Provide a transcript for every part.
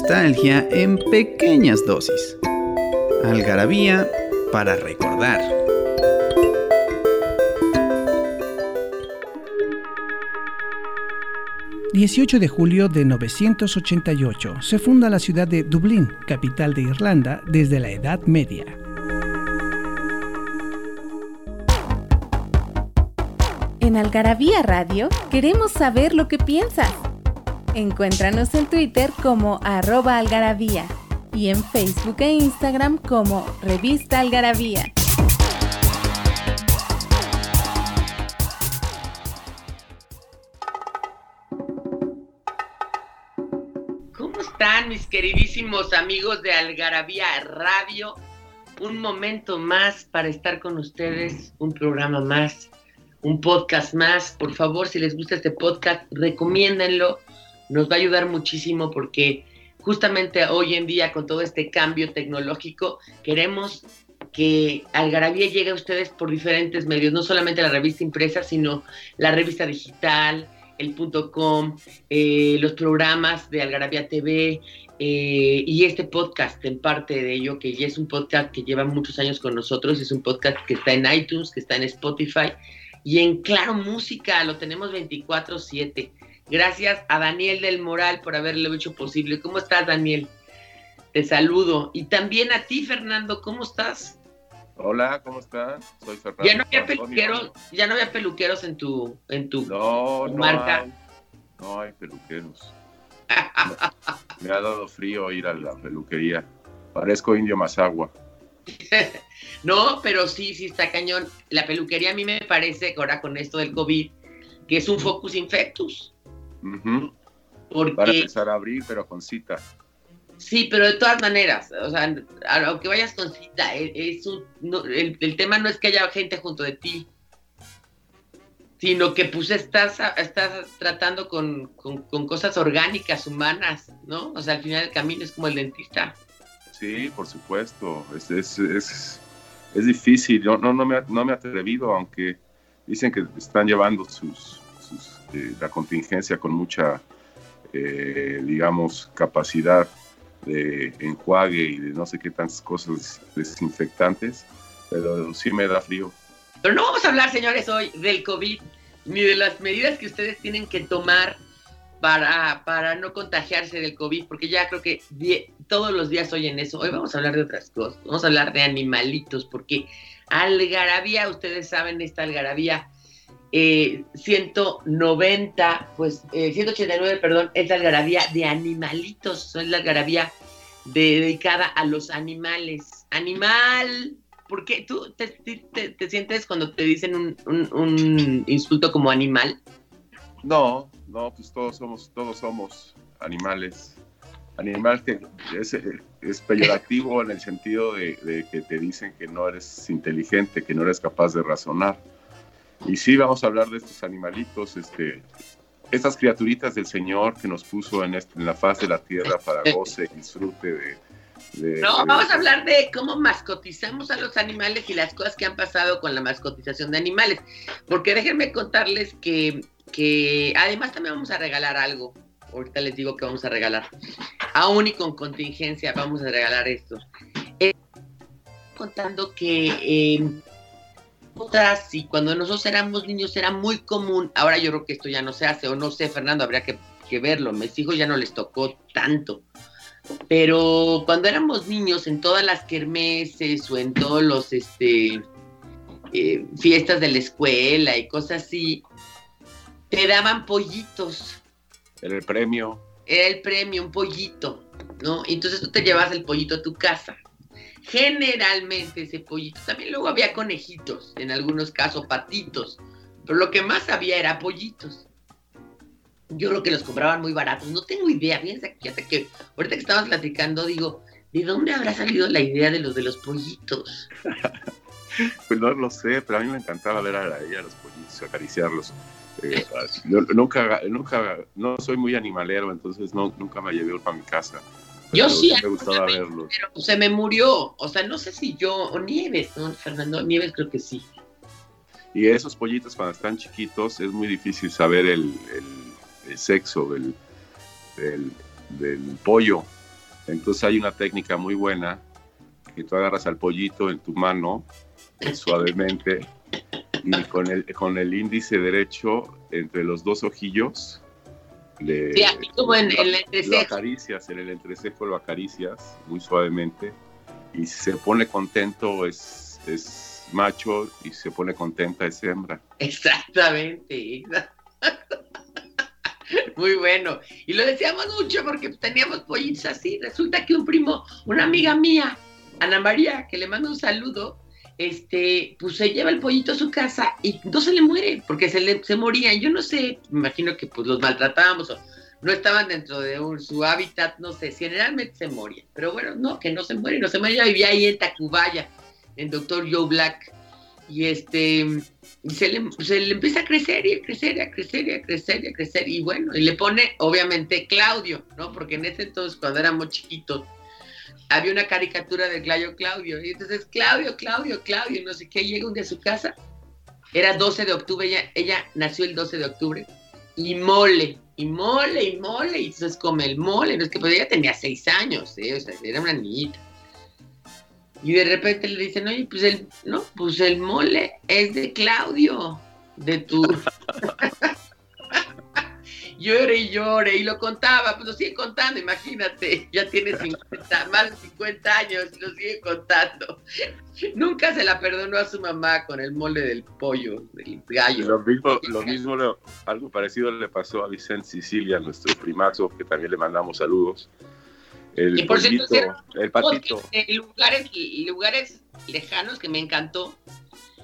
Nostalgia en pequeñas dosis. Algarabía para recordar. ...18 de julio de 988... ...se funda la ciudad de Dublín... ...capital de Irlanda... ...desde la Edad Media. En Algarabía Radio queremos saber lo que piensas. Encuéntranos en Twitter como arroba algarabía y en Facebook e Instagram como revista algarabía. ¿Cómo están mis queridísimos amigos de Algarabía Radio? Un momento más para estar con ustedes, un programa más, un podcast más. Por favor, si les gusta este podcast, recomiéndenlo. Nos va a ayudar muchísimo porque justamente hoy en día con todo este cambio tecnológico queremos que Algarabía llegue a ustedes por diferentes medios, no solamente la revista impresa, sino la revista digital, el punto com, eh, los programas de Algarabía TV eh, y este podcast en parte de ello, que ya es un podcast que lleva muchos años con nosotros, es un podcast que está en iTunes, que está en Spotify y en Claro Música, lo tenemos 24/7. Gracias a Daniel del Moral por haberlo hecho posible. ¿Cómo estás, Daniel? Te saludo. Y también a ti, Fernando, ¿cómo estás? Hola, ¿cómo estás? Soy Fernando. Ya no había peluqueros, ya no había peluqueros en tu, en tu marca. No hay, peluqueros. me, ha dado frío ir a la peluquería. Parezco indio más agua. no, pero sí, sí está cañón. La peluquería a mí me parece, ahora con esto del COVID, que es un focus infectus. Para empezar a abrir, pero con cita. Sí, pero de todas maneras, o sea, aunque vayas con cita, e, es el, tema no es que haya gente junto de ti, sino que pues estás, estás tratando con, cosas orgánicas, humanas, ¿no? O sea, al final del camino es como el dentista. Sí, por supuesto, es, es, es, es difícil, no, no, me, no me he atrevido, aunque dicen que están llevando sus, eh, la contingencia con mucha, eh, digamos, capacidad de enjuague y de no sé qué tantas cosas desinfectantes, pero sí me da frío. Pero no vamos a hablar, señores, hoy del COVID, ni de las medidas que ustedes tienen que tomar para, para no contagiarse del COVID, porque ya creo que todos los días oyen eso. Hoy vamos a hablar de otras cosas, vamos a hablar de animalitos, porque algarabía, ustedes saben, esta algarabía 190, eh, pues 189, eh, perdón, es la algarabía de animalitos, es la algarabía dedicada a los animales. Animal, ¿por qué tú te, sientes cuando te dicen un, insulto como animal? No, no, pues todos somos, todos somos animales. Animal que es peyorativo en el sentido de que te dicen que no eres inteligente, que no eres capaz de razonar y sí, vamos a hablar de estos animalitos, este, estas criaturitas del Señor que nos puso en, este, en la faz de la tierra para goce y disfrute de, no, vamos a hablar de cómo mascotizamos a los animales y las cosas que han pasado con la mascotización de animales. Porque déjenme contarles que, que además también vamos a regalar algo. Ahorita les digo que vamos a regalar. Aún y con contingencia vamos a regalar esto. Eh, contando que eh, otras y cuando nosotros éramos niños era muy común, ahora yo creo que esto ya no se hace, o no sé, Fernando, habría que, verlo, mis hijos ya no les tocó tanto, pero cuando éramos niños en todas las kermeses o en todos los, este, eh, fiestas de la escuela y cosas así, te daban pollitos. Era el premio. Era el premio, un pollito, ¿no? Entonces tú te llevas el pollito a tu casa generalmente ese pollito. También luego había conejitos, en algunos casos patitos, pero lo que más había era pollitos. yo creo que los compraban muy baratos. No tengo idea. Fíjense, fíjate que ahorita que estábamos platicando, digo, ¿de dónde habrá salido la idea de los de los pollitos? pues no lo sé, pero a mí me encantaba ver a, a los pollitos, acariciarlos. Eh, nunca, nunca, no soy muy animalero, entonces no, nunca me llevé para mi casa. Yo sí, me gustaba verlos. Pero se me murió, o sea, no sé si yo, o Nieves, ¿no? Fernando, Nieves creo que sí. Y esos pollitos cuando están chiquitos es muy difícil saber el, el, sexo del, del, pollo. Entonces hay una técnica muy buena que tú agarras al pollito en tu mano suavemente y con el, con el índice derecho entre los dos ojillos le, sí, como en el entrecejo. Lo acaricias, en el entrecejo lo acaricias muy suavemente y si se pone contento es, es macho y se pone contenta es hembra. Exactamente. Muy bueno. Y lo decíamos mucho porque teníamos pollitos así. Resulta que un primo, una amiga mía, Ana María, que le mando un saludo, este, pues se lleva el pollito a su casa y no se le muere, porque se le se morían. Yo no sé, imagino que pues los maltratábamos o no estaban dentro de su hábitat, no sé, generalmente se morían. Pero bueno, no, que no se muere, no se muere. Ella vivía ahí en Tacubaya, en Doctor Joe Black. Y este, se le, se le empieza a crecer y a crecer y a crecer y a crecer y a crecer. Y bueno, y le pone, obviamente, Claudio, ¿no? Porque en ese entonces, cuando éramos chiquitos, había una caricatura de Claudio Claudio. Y entonces, Claudio, Claudio, Claudio, no sé qué, llega un día a su casa. Era 12 de octubre, ella, nació el 12 de octubre. Y mole, y mole, y mole. Y entonces come el mole. No es que pues ella tenía 6 años, ¿eh? o sea, era una niñita. Y de repente le dicen, oye, pues el, no, pues el mole es de Claudio, de tu. llore y llore, y lo contaba, pues lo sigue contando, imagínate, ya tiene 50, más de 50 años y lo sigue contando. Nunca se la perdonó a su mamá con el mole del pollo, del gallo. Lo mismo, lo mismo algo parecido le pasó a Vicente Sicilia, nuestro primazo, que también le mandamos saludos. El, y por cierto, el patito. En lugares, lugares lejanos que me encantó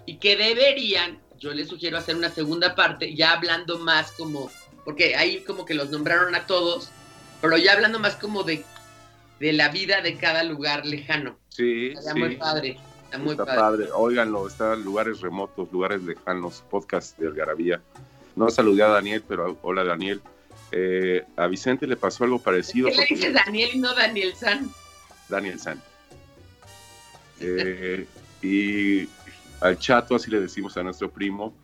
y que deberían, yo les sugiero hacer una segunda parte, ya hablando más como porque ahí como que los nombraron a todos, pero ya hablando más como de, de la vida de cada lugar lejano. Sí, está sí. muy padre. Está muy está padre. Óiganlo, está lugares remotos, lugares lejanos, podcast de Algarabía. No saludé a Daniel, pero hola Daniel. Eh, a Vicente le pasó algo parecido. ¿Qué le dice Daniel y no Daniel San? Daniel San. Eh, y al chato, así le decimos a nuestro primo,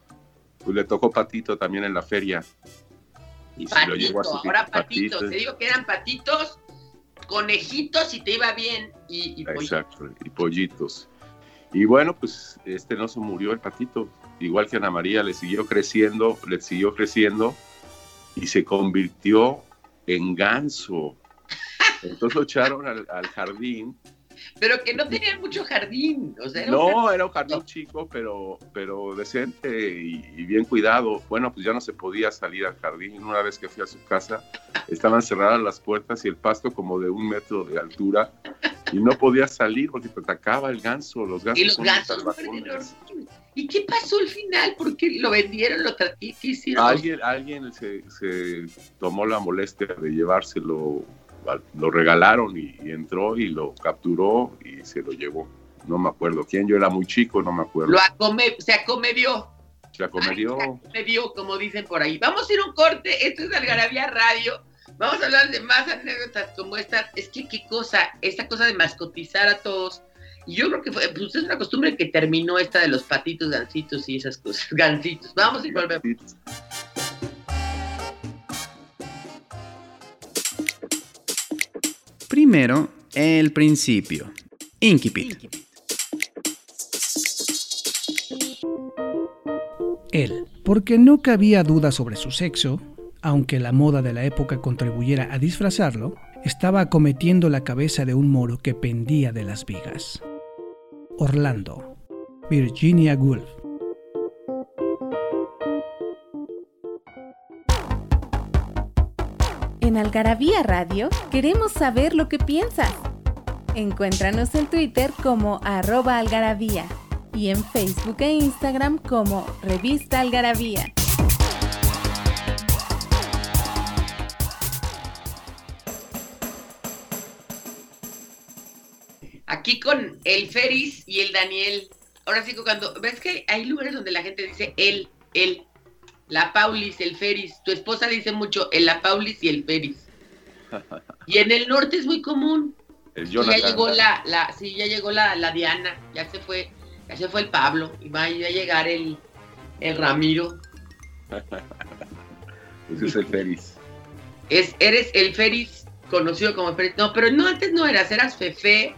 pues le tocó patito también en la feria y patito, ahora patitos. Te digo que eran patitos, conejitos y te iba bien. Y, Exacto, y pollitos. Y bueno, pues este no se murió el patito, igual que Ana María, le siguió creciendo, le siguió creciendo y se convirtió en ganso. Entonces lo echaron al jardín pero que no tenían mucho jardín. O sea, no, era un jardín chico, pero, pero decente y, bien cuidado. Bueno, pues ya no se podía salir al jardín. Una vez que fui a su casa, estaban cerradas las puertas y el pasto como de un metro de altura y no podía salir porque te atacaba el ganso. Los gansos y los gansos ¿Y qué pasó al final? ¿Por qué lo vendieron? ¿Lo ¿Qué hicieron? Alguien, alguien se, se tomó la molestia de llevárselo lo regalaron y, entró y lo capturó y se lo llevó. No me acuerdo quién, yo era muy chico, no me acuerdo. Lo acome, se acomedió. Se acomedió. se acomedió, como dicen por ahí. Vamos a ir a un corte, esto es Algarabía Radio. Vamos a hablar de más anécdotas como esta. Es que qué cosa, esta cosa de mascotizar a todos. Y yo creo que fue, pues es una costumbre que terminó esta de los patitos, gancitos y esas cosas. Gancitos. Vamos y volvemos. Primero, el principio. Incipit. Él, porque no cabía duda sobre su sexo, aunque la moda de la época contribuyera a disfrazarlo, estaba acometiendo la cabeza de un moro que pendía de las vigas. Orlando, Virginia Woolf. En Algarabía Radio queremos saber lo que piensas. Encuéntranos en Twitter como arroba algarabía y en Facebook e Instagram como Revista Algarabía. Aquí con el Feris y el Daniel. Ahora sí, cuando ves que hay lugares donde la gente dice él, él, la Paulis, el Feris. Tu esposa dice mucho el la Paulis y el Feris. Y en el norte es muy común. El Y Jonathan. ya llegó la, la, sí, ya llegó la, la Diana, ya se fue, ya se fue el Pablo, y va a llegar el, el Ramiro. Ese es el Feris. Es, eres el Feris conocido como Feris. No, pero no, antes no eras, eras Fefe.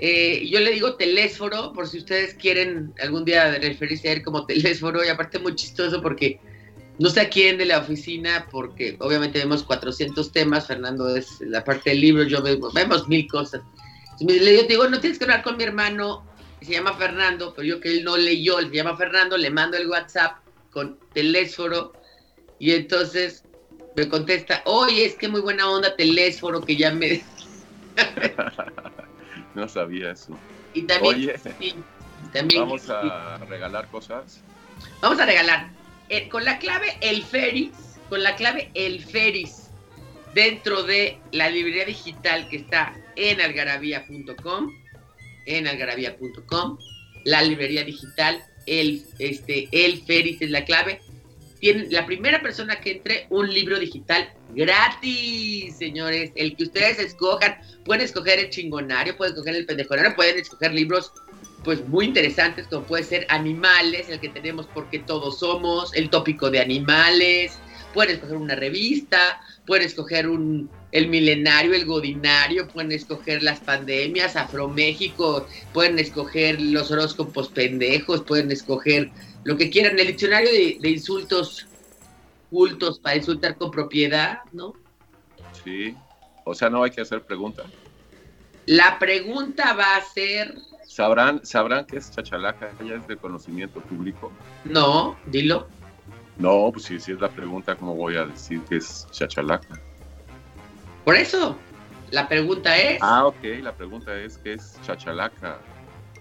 Eh, yo le digo telésforo, por si ustedes quieren algún día referirse a él como telésforo, y aparte muy chistoso porque no sé a quién de la oficina, porque obviamente vemos 400 temas, Fernando es la parte del libro, yo vemos, vemos mil cosas. Entonces, yo te digo, no tienes que hablar con mi hermano, se llama Fernando, pero yo que él no leyó, se llama Fernando, le mando el WhatsApp con telésforo, y entonces me contesta, oye, es que muy buena onda telésforo, que ya me... No sabía eso. Y también... Oye, sí, también vamos a regalar cosas. Vamos a regalar eh, con la clave El Feris, con la clave El Feris, dentro de la librería digital que está en algarabía.com, en algarabía.com, la librería digital, el, este, el Feris es la clave. Tienen la primera persona que entre un libro digital gratis, señores, el que ustedes escojan. Pueden escoger el chingonario, pueden escoger el pendejonario, pueden escoger libros pues muy interesantes como puede ser animales, el que tenemos porque todos somos, el tópico de animales, pueden escoger una revista, pueden escoger un el milenario, el godinario, pueden escoger las pandemias, Afroméxico, pueden escoger los horóscopos pendejos, pueden escoger lo que quieran, el diccionario de, de insultos cultos para insultar con propiedad, ¿no? Sí. O sea, no hay que hacer preguntas. La pregunta va a ser, ¿Sabrán, ¿Sabrán qué es chachalaca? ¿Ya es de conocimiento público? no, dilo, No, pues si, si es la pregunta, ¿cómo voy a decir que es chachalaca? por eso, la pregunta es... Ah, ok, la pregunta es ¿qué es chachalaca?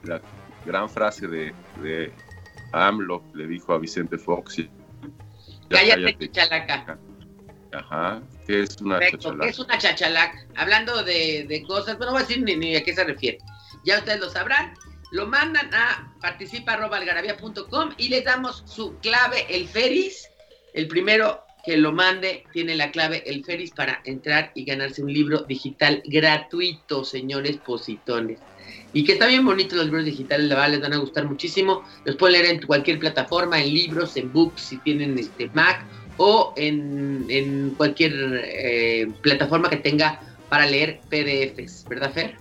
La gran frase de, de AMLO le dijo a Vicente Fox. Ya Cállate, chachalaca. Ajá, ¿qué es una Perfecto. ¿Qué chachalaca? es una chachalaca? Hablando de, de cosas, bueno, no voy a decir ni, ni a qué se refiere. Ya ustedes lo sabrán. Lo mandan a participa.algarabía.com y les damos su clave, el Feris. El primero que lo mande tiene la clave, el Feris, para entrar y ganarse un libro digital gratuito, señores positones. Y que está bien bonito los libros digitales, la verdad, les van a gustar muchísimo. Los pueden leer en cualquier plataforma, en libros, en books, si tienen este Mac, o en, en cualquier eh, plataforma que tenga para leer PDFs, ¿verdad, Fer?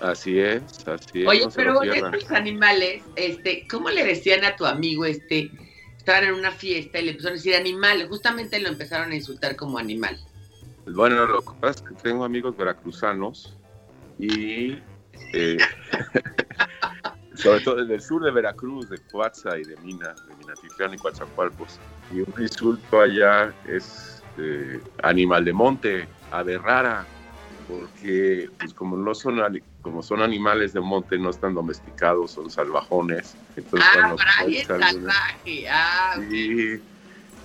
Así es, así es. Oye, no pero estos animales, este, ¿cómo le decían a tu amigo este? Estaban en una fiesta y le empezaron a decir animal, justamente lo empezaron a insultar como animal. Bueno, lo que pasa es que tengo amigos veracruzanos y eh, sobre todo del sur de Veracruz, de Coatza y de Mina, de Minatitlán y Coatzacoalcos. Y un insulto allá es eh, animal de monte, ave rara, porque pues, como no son como son animales de monte, no están domesticados, son salvajones. Entonces, ah, para ahí es salvaje. Ah. Sí,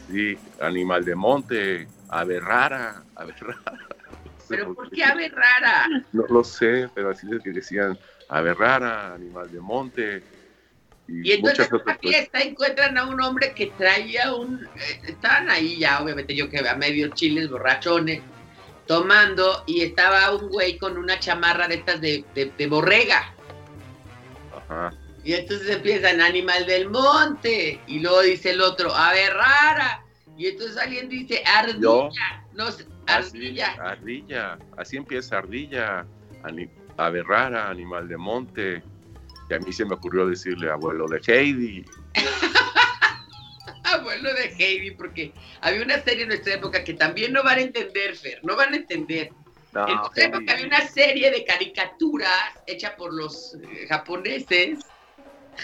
sí, animal de monte, ave rara, ave rara. Pero ¿por qué ave rara? No lo sé, pero así es que decían ave rara, animal de monte. Y, Y entonces en cosas. fiesta encuentran a un hombre que traía un... eh, estaban ahí ya, obviamente yo que a medio chiles, borrachones, tomando, y estaba un güey con una chamarra de estas de, de- de borrega. Ajá. Y entonces empiezan animal del monte, y luego dice el otro, ave rara. Y entonces alguien dice ardilla, Yo. no Así, ardilla. ardilla. Así empieza ardilla, ave rara, animal de monte. Y a mí se me ocurrió decirle abuelo de Heidi. Abuelo de Heidi, porque había una serie en nuestra época que también no van a entender, Fer, no van a entender. No, en nuestra época había una serie de caricaturas hecha por los eh, japoneses,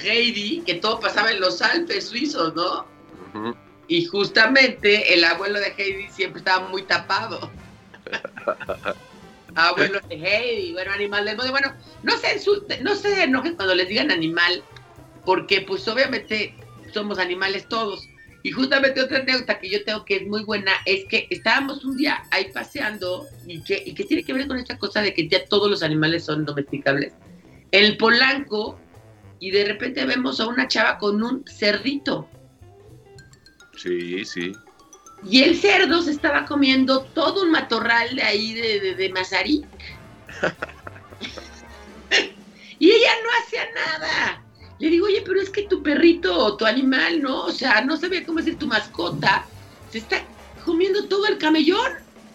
Heidi, que todo pasaba en los Alpes suizos, ¿no? Ujú. Y justamente el abuelo de Heidi siempre estaba muy tapado. abuelo de Heidi, bueno, animal del mundo. Bueno, no se insulten, no se enojen cuando les digan animal, porque pues obviamente somos animales todos. Y justamente otra anécdota que yo tengo que es muy buena es que estábamos un día ahí paseando y que, y que tiene que ver con esta cosa de que ya todos los animales son domesticables. el Polanco y de repente vemos a una chava con un cerdito. Sí, sí. Y el cerdo se estaba comiendo todo un matorral de ahí de, de, de y ella no hacía nada. Le digo, oye, pero es que tu perrito o tu animal, ¿no? O sea, no sabía cómo decir tu mascota, se está comiendo todo el camellón.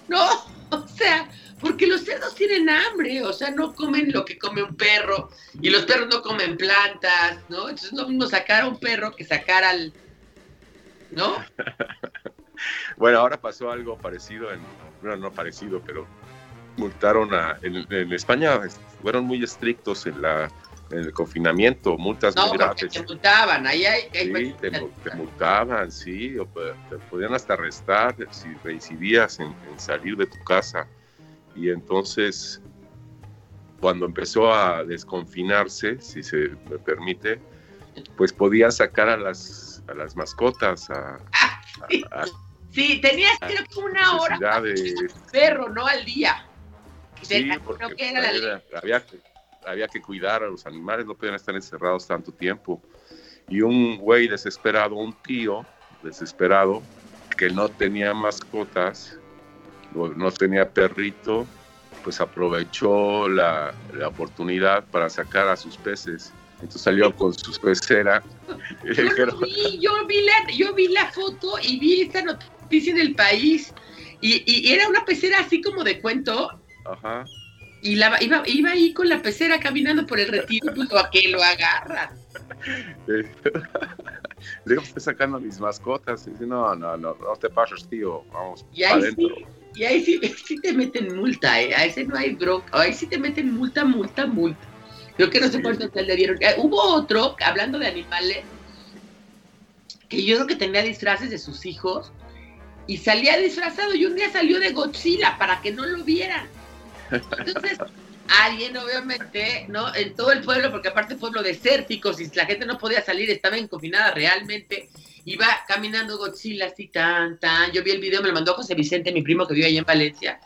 No, o sea, porque los cerdos tienen hambre, o sea, no comen lo que come un perro, y los perros no comen plantas, ¿no? Entonces es lo mismo sacar a un perro que sacar al. ¿No? bueno, ahora pasó algo parecido, en, bueno, no parecido, pero multaron a. En, en España fueron muy estrictos en la en el confinamiento, multas no, muy graves. te multaban, ahí hay, hay sí, te, te, multaban, sí, o te podían hasta arrestar si reincidías en, en, salir de tu casa. Y entonces, cuando empezó a desconfinarse, si se me permite, pues podían sacar a las, a las mascotas, a, sí. A, a, sí, tenías creo que una hora de... perro, ¿no? Al día. Sí, porque creo que era era, había que había que cuidar a los animales, no podían estar encerrados tanto tiempo. Y un güey desesperado, un tío desesperado, que no tenía mascotas, no tenía perrito, pues aprovechó la, la oportunidad para sacar a sus peces. Entonces salió con su pecera. Yo, vi, yo, vi la, yo vi la foto y vi esta noticia del país. Y, y era una pecera así como de cuento. Ajá y la, iba, iba ahí con la pecera caminando por el retiro, pues a que lo agarran. Digo, estoy sacando mis mascotas. Y dice, no, no, no, no te pases, tío, vamos y ahí adentro. Sí, y ahí sí, sí, te meten multa, ¿eh? A ese no hay bronca. Ahí sí te meten multa, multa, multa. Creo que no sé cuánto te le dieron. Eh, hubo otro, hablando de animales, que yo creo que tenía disfraces de sus hijos y salía disfrazado y un día salió de Godzilla para que no lo vieran. Entonces, alguien obviamente, ¿no? En todo el pueblo, porque aparte pueblo desértico, si la gente no podía salir, estaba confinada realmente, iba caminando Godzilla así tan, tan, yo vi el video, me lo mandó José Vicente, mi primo que vive ahí en Valencia,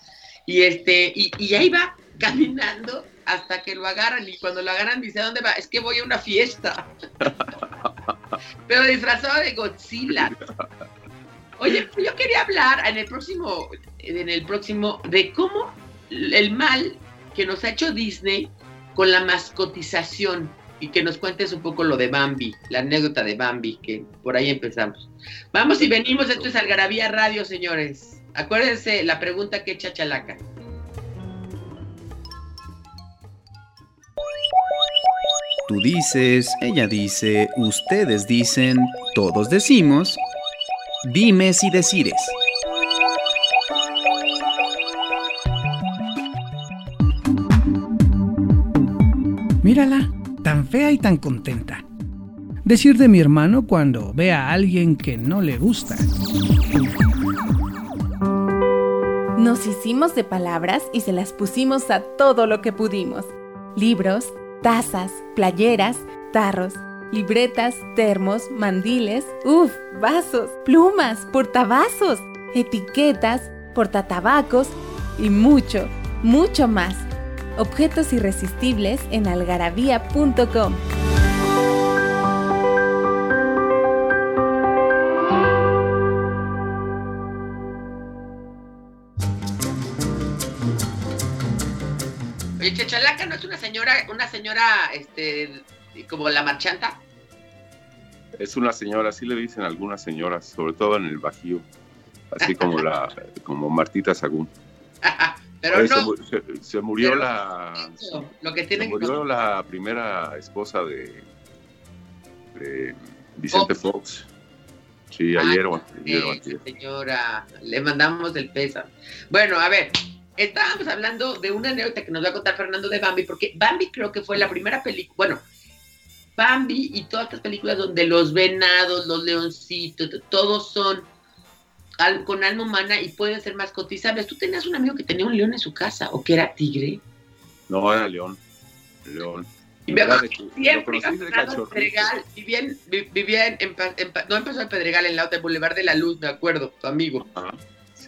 y este, y, y ahí va caminando hasta que lo agarran, y cuando lo agarran dice, ¿a dónde va? Es que voy a una fiesta. Pero disfrazado de Godzilla. Oye, yo quería hablar en el próximo, en el próximo, de cómo el mal que nos ha hecho Disney con la mascotización y que nos cuentes un poco lo de Bambi, la anécdota de Bambi, que por ahí empezamos. Vamos y venimos, esto es Algarabía Radio, señores. Acuérdense la pregunta que echa Chalaca. Tú dices, ella dice, ustedes dicen, todos decimos, dimes y decires. Mírala, tan fea y tan contenta. Decir de mi hermano cuando ve a alguien que no le gusta. Nos hicimos de palabras y se las pusimos a todo lo que pudimos. Libros, tazas, playeras, tarros, libretas, termos, mandiles, uff, vasos, plumas, portavasos, etiquetas, portatabacos y mucho, mucho más objetos irresistibles en algarabía.com. señora, este, como la marchanta. Es una señora, así le dicen algunas señoras, sobre todo en el Bajío, así como la, como Martita Sagún. Pero Oye, no, se, murió la eso, lo que se murió la primera esposa de, de Vicente Fox. Sí, ayer o señora, le mandamos el pésame. Bueno, a ver, estábamos hablando de una anécdota que nos va a contar Fernando de Bambi, porque Bambi creo que fue la primera película, bueno, Bambi y todas estas películas donde los venados, los leoncitos, todos son al- con alma humana y pueden ser mascotizables. Tú tenías un amigo que tenía un león en su casa, o que era tigre. No, era León. León. Y me acuerdo siempre. Pedregal, vivía en, vi- vivía en, en en no empezó el Pedregal, en la otra, el Boulevard de la Luz, me acuerdo, tu amigo. Ajá,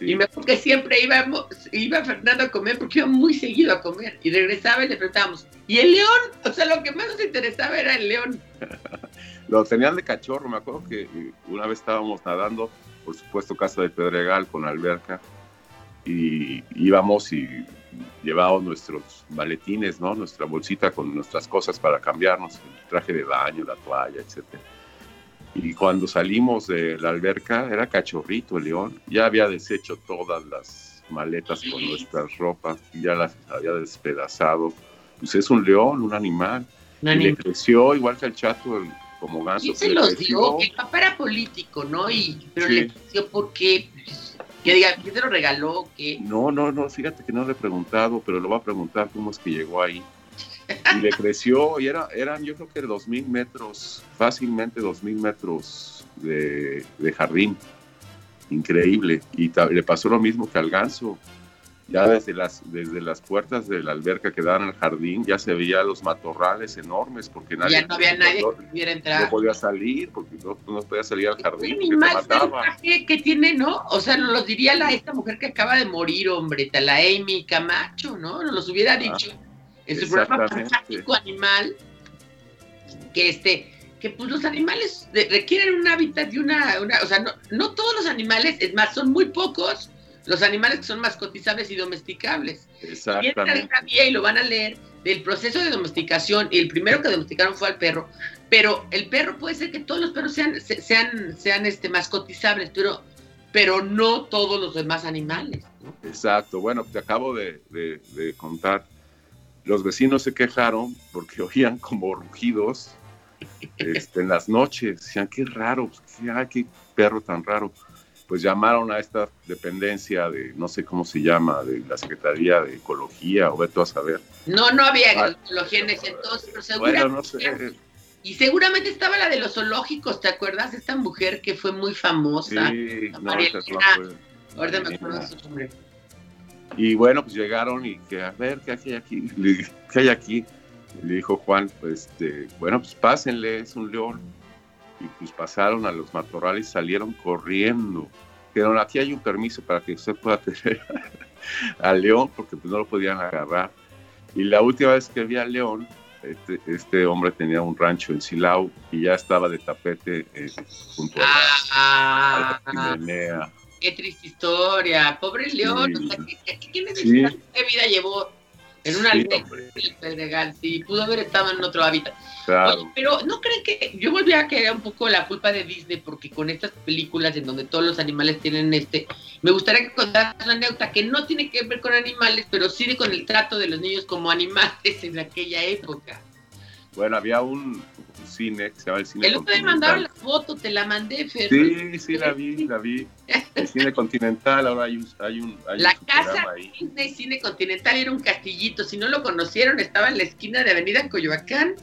sí. Y me acuerdo que siempre íbamos, iba Fernando a comer porque iba muy seguido a comer. Y regresaba y le preguntábamos, Y el león, o sea, lo que más nos interesaba era el león. lo tenían de cachorro, me acuerdo que una vez estábamos nadando, por supuesto, Casa de Pedregal con alberca, y íbamos y llevábamos nuestros maletines, ¿no? Nuestra bolsita con nuestras cosas para cambiarnos, el traje de baño, la toalla, etc. Y cuando salimos de la alberca, era cachorrito el león, ya había deshecho todas las maletas con nuestras ropas, ya las había despedazado. Pues es un león, un animal. y le creció igual que el chato, como ganso. Y se los dio, el papá era político, ¿no? Y, pero le creció porque que diga, ¿quién te lo regaló? ¿Qué? No, no, no, fíjate que no le he preguntado, pero lo voy a preguntar cómo es que llegó ahí. Y le creció, y era, eran yo creo que dos mil metros, fácilmente dos mil metros de, de, jardín. Increíble. Y le pasó lo mismo que al ganso ya desde las, desde las puertas de la alberca que daban al jardín ya se veían los matorrales enormes porque nadie, ya no había nadie que pudiera entrar. No podía salir porque no, no podía salir al jardín. ¿Qué que tiene, ¿no? O sea, nos lo diría la, esta mujer que acaba de morir, hombre, la Amy Camacho, ¿no? Nos los hubiera ah, dicho en su programa Fantástico Animal que este que pues los animales requieren un hábitat y una, una o sea, no, no todos los animales, es más, son muy pocos los animales que son más cotizables y domesticables. Exactamente. Y lo van a leer del proceso de domesticación, y el primero que domesticaron fue al perro, pero el perro puede ser que todos los perros sean, sean, sean este, más cotizables, pero, pero no todos los demás animales. Exacto, bueno, te acabo de, contar, los vecinos se quejaron porque oían como rugidos este, en las noches, decían, qué raro, qué, qué perro tan raro pues llamaron a esta dependencia de, no sé cómo se llama, de la Secretaría de Ecología, o veto a saber. No, no había ah, ecología en ese entonces, pero seguramente... Bueno, no sé. Y seguramente estaba la de los zoológicos, ¿te acuerdas? Esta mujer que fue muy famosa. Sí, no, Ahorita me acuerdo de su nombre. Y bueno, pues llegaron y que, a ver, ¿qué hay aquí? ¿Qué hay aquí? le dijo Juan, pues, este, bueno, pues pásenle, es un león y pues pasaron a los matorrales y salieron corriendo. Pero aquí hay un permiso para que usted pueda tener al león porque pues no lo podían agarrar. Y la última vez que vi al león, este, este hombre tenía un rancho en Silao y ya estaba de tapete eh, junto a la, ah, Qué triste historia, pobre león. ¿qué, qué vida llevó? En una sí, legal, sí, pudo haber estado en otro hábitat. pero no creen que yo volví a querer un poco la culpa de Disney porque con estas películas en donde todos los animales tienen este, me gustaría que contaras una anécdota que no tiene que ver con animales, pero sí con el trato de los niños como animales en aquella época. Bueno, había un, cine que se llama el cine El otro día mandaba la foto, te la mandé, Fer. Sí, sí, la vi, la vi. El cine continental, ahora hay un. Hay un la casa Disney Cine Continental era un castillito. Si no lo conocieron, estaba en la esquina de Avenida Coyoacán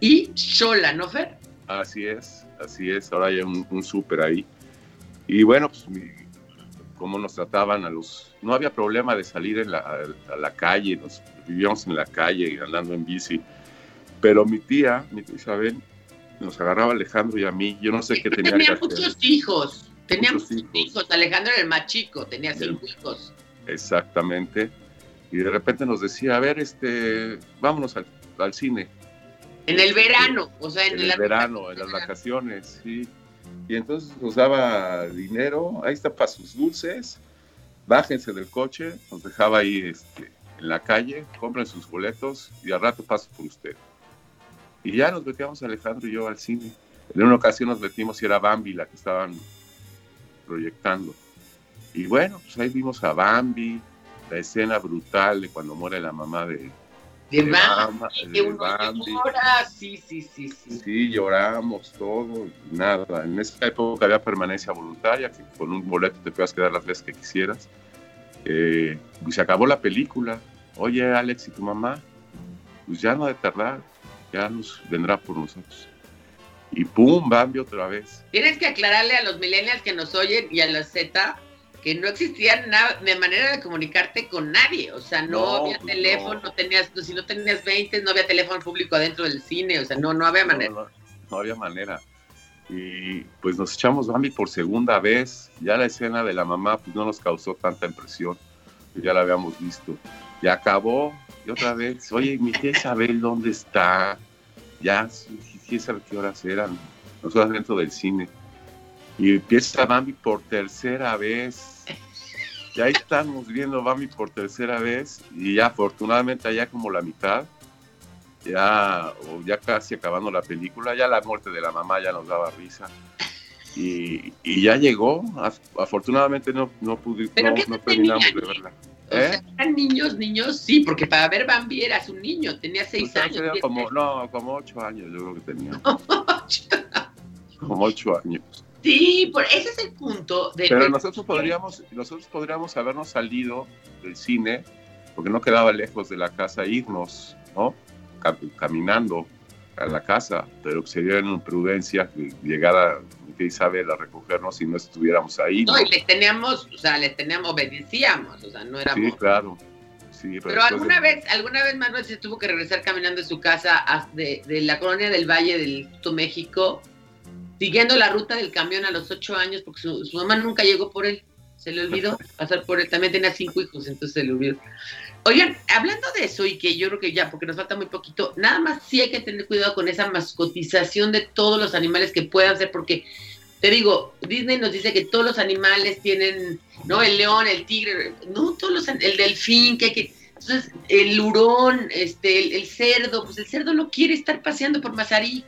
y Xola, ¿no, Fer? Así es, así es. Ahora hay un, un súper ahí. Y bueno, pues cómo nos trataban a los... No había problema de salir en la, a la calle, nos vivíamos en la calle andando en bici pero mi tía, mi tía Isabel, nos agarraba a Alejandro y a mí. Yo no sé qué tenía, tenía muchos hijos. Tenía muchos hijos. Alejandro era el más chico, tenía cinco hijos. Exactamente. Y de repente nos decía, a ver, este, vámonos al, cine. En el verano, o sea, en, el verano, en las vacaciones, sí. Y entonces nos daba dinero, ahí está para sus dulces, bájense del coche, nos dejaba ahí este, en la calle, compren sus boletos y al rato paso por usted. Y ya nos metíamos Alejandro y yo al cine. En una ocasión nos metimos y era Bambi la que estaban proyectando. Y bueno, pues ahí vimos a Bambi, la escena brutal de cuando muere la mamá de, de, Bambi. Sí, sí, sí, sí. Sí, lloramos todo, nada. En esa época había permanencia voluntaria, que con un boleto te puedas quedar las veces que quisieras. Eh, y se acabó la película. Oye, Alex, ¿y tu mamá? Pues ya no ha de tardar ya nos vendrá por nosotros. Y pum, Bambi otra vez. Tienes que aclararle a los millennials que nos oyen y a la Z que no existía nada de manera de comunicarte con nadie, o sea, no, había teléfono, no. tenías, si no tenías 20, no había teléfono público adentro del cine, o sea, no, no había manera. No, había manera. Y pues nos echamos Bambi por segunda vez, ya la escena de la mamá pues no nos causó tanta impresión, ya la habíamos visto. Ya acabó, y otra vez, oye, mi tía Isabel, ¿dónde está? Ya, quién sabe qué horas eran, nosotros dentro del cine. Y empieza Bambi por tercera vez. Y ahí estamos viendo Bambi por tercera vez y ya afortunadamente allá como la mitad, ya, o ya casi acabando la película, ya la muerte de la mamá ya nos daba risa. Y, y ya llegó, afortunadamente no, no, terminamos de verla. ¿Eh? eran niños, niños, sí, porque para ver Bambi eras un niño, tenía seis pues años. Como, no, como ocho años yo creo que tenía. como ocho años. Sí, por, ese es el punto. De, Pero nosotros podríamos, nosotros podríamos habernos salido del cine, porque no quedaba lejos de la casa, irnos, ¿no? Caminando a la casa, pero sería una imprudencia que llegara Isabel a recogernos y no estuviéramos ahí. No, y le teníamos, o sea, le teníamos, obedecíamos, o sea, no éramos. Sí, claro. Sí, pero alguna vez, alguna vez Manuel se tuvo que regresar caminando de su casa de, de la colonia del Valle del México siguiendo la ruta del camión a los ocho años, porque su, mamá nunca llegó por él, se le olvidó pasar por él, también tenía cinco hijos, entonces se le olvidó. Oigan, hablando de eso y que yo creo que ya, porque nos falta muy poquito, nada más sí hay que tener cuidado con esa mascotización de todos los animales que puedan ser, porque te digo, Disney nos dice que todos los animales tienen, ¿no? El león, el tigre, no todos los, el delfín, que hay que, entonces el hurón, este, el, el cerdo, pues el cerdo no quiere estar paseando por Mazarik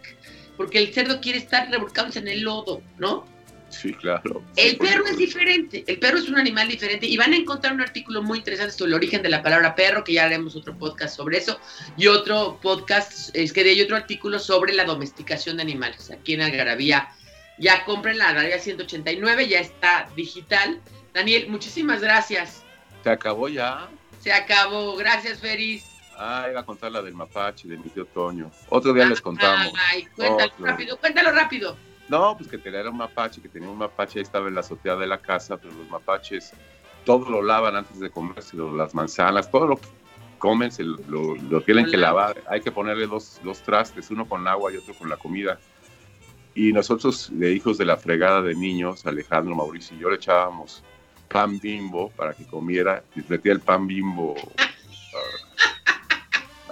porque el cerdo quiere estar revolcándose en el lodo, ¿no? Sí, claro. El perro es diferente, el perro es un animal diferente y van a encontrar un artículo muy interesante sobre el origen de la palabra perro, que ya haremos otro podcast sobre eso, y otro podcast, es que de ahí otro artículo sobre la domesticación de animales. Aquí en Algarabía, ya compren la Algarabía 189, ya está digital. Daniel, muchísimas gracias. ¿Se acabó ya? Se acabó, gracias Feris. Ah, iba a contar la del mapache, de mi tío Toño. Otro día les contamos. Ay, cuéntalo rápido, cuéntalo rápido. No, pues que tenía un mapache, que tenía un mapache, ahí estaba en la azotea de la casa, pero los mapaches todo lo lavan antes de comerse, las manzanas, todo lo que comen se lo, tienen que lavar. Hay que ponerle dos, dos trastes, uno con agua y otro con la comida. Y nosotros, de hijos de la fregada de niños, Alejandro, Mauricio y yo le echábamos pan bimbo para que comiera, y metía el pan bimbo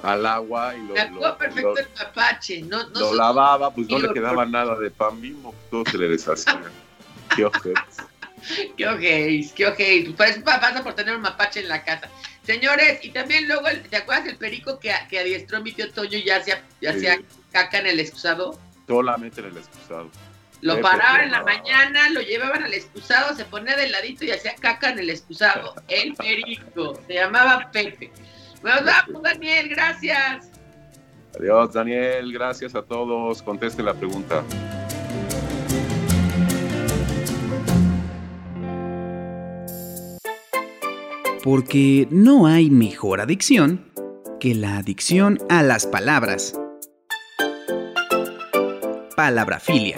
al agua y lo, perfecto el mapache. No, lo lavaba, pues no le quedaba nada de pan mismo, todo se le deshacía. qué ojete. qué ojéis, qué ojéis. Pues pasa por tener un mapache en la casa. Señores, y también luego, ¿te acuerdas del perico que, que adiestró mi tío Toño y ya hacía, ya hacía caca en el excusado? Solamente en el excusado. Lo paraban en la mañana, lo llevaban al excusado, se ponía de ladito y hacía caca en el excusado. El perico, se llamaba Pepe. Nos vamos, Daniel, gracias. Adiós, Daniel, gracias a todos. Contesten la pregunta. Porque no hay mejor adicción que la adicción a las palabras. Palabrafilia.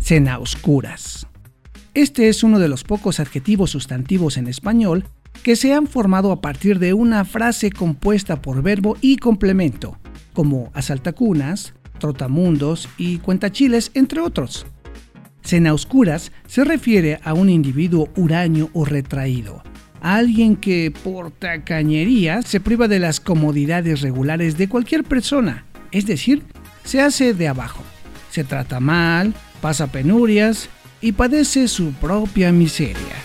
Cena oscuras. Este es uno de los pocos adjetivos sustantivos en español que se han formado a partir de una frase compuesta por verbo y complemento, como asaltacunas, trotamundos y cuentachiles, entre otros. Cena oscuras se refiere a un individuo huraño o retraído, a alguien que por tacañería se priva de las comodidades regulares de cualquier persona, es decir, se hace de abajo, se trata mal, pasa penurias, y padece su propia miseria.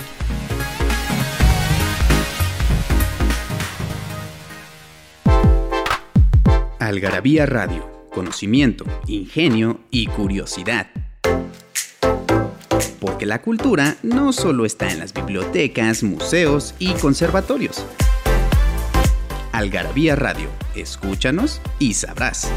Algarabía Radio, conocimiento, ingenio y curiosidad. Porque la cultura no solo está en las bibliotecas, museos y conservatorios. Algarabía Radio, escúchanos y sabrás.